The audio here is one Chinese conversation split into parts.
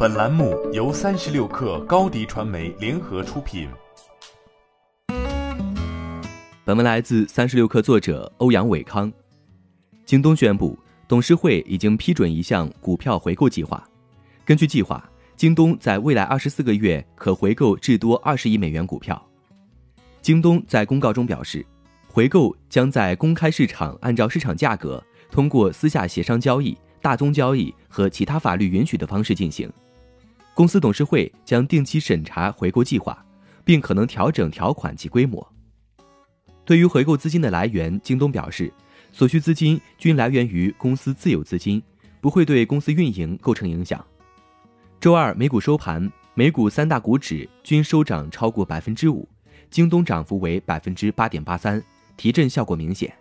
本栏目由三十六氪高低传媒联合出品。本文来自三十六氪作者欧阳伟康。京东宣布，董事会已经批准一项股票回购计划。根据计划，京东在未来二十四个月可回购至多二十亿美元股票。京东在公告中表示，回购将在公开市场按照市场价格，通过私下协商交易、大宗交易和其他法律允许的方式进行。公司董事会将定期审查回购计划，并可能调整条款及规模。对于回购资金的来源，京东表示，所需资金均来源于公司自有资金，不会对公司运营构成影响。周二美股收盘，美股三大股指均收涨超过百分之五，京东涨幅为百分之八点八三，提振效果明显。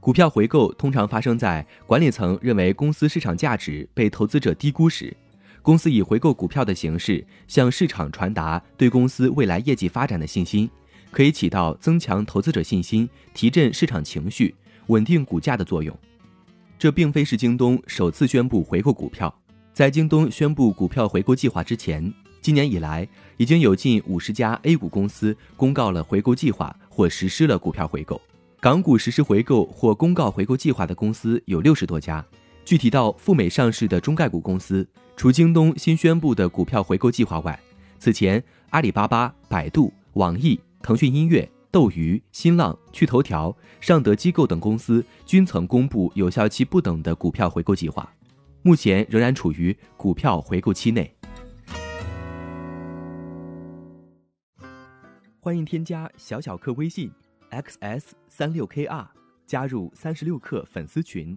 股票回购通常发生在管理层认为公司市场价值被投资者低估时。公司以回购股票的形式向市场传达对公司未来业绩发展的信心，可以起到增强投资者信心、提振市场情绪、稳定股价的作用。这并非是京东首次宣布回购股票，在京东宣布股票回购计划之前，今年以来已经有近五十家 A 股公司公告了回购计划或实施了股票回购。港股实施回购或公告回购计划的公司有六十多家。具体到赴美上市的中概股公司，除京东新宣布的股票回购计划外，此前阿里巴巴、百度、网易、腾讯音乐、斗鱼、新浪、趣头条、尚德机构等公司均曾公布有效期不等的股票回购计划，目前仍然处于股票回购期内。欢迎添加小小客微信 xs 三六 kr，加入三十六氪粉丝群。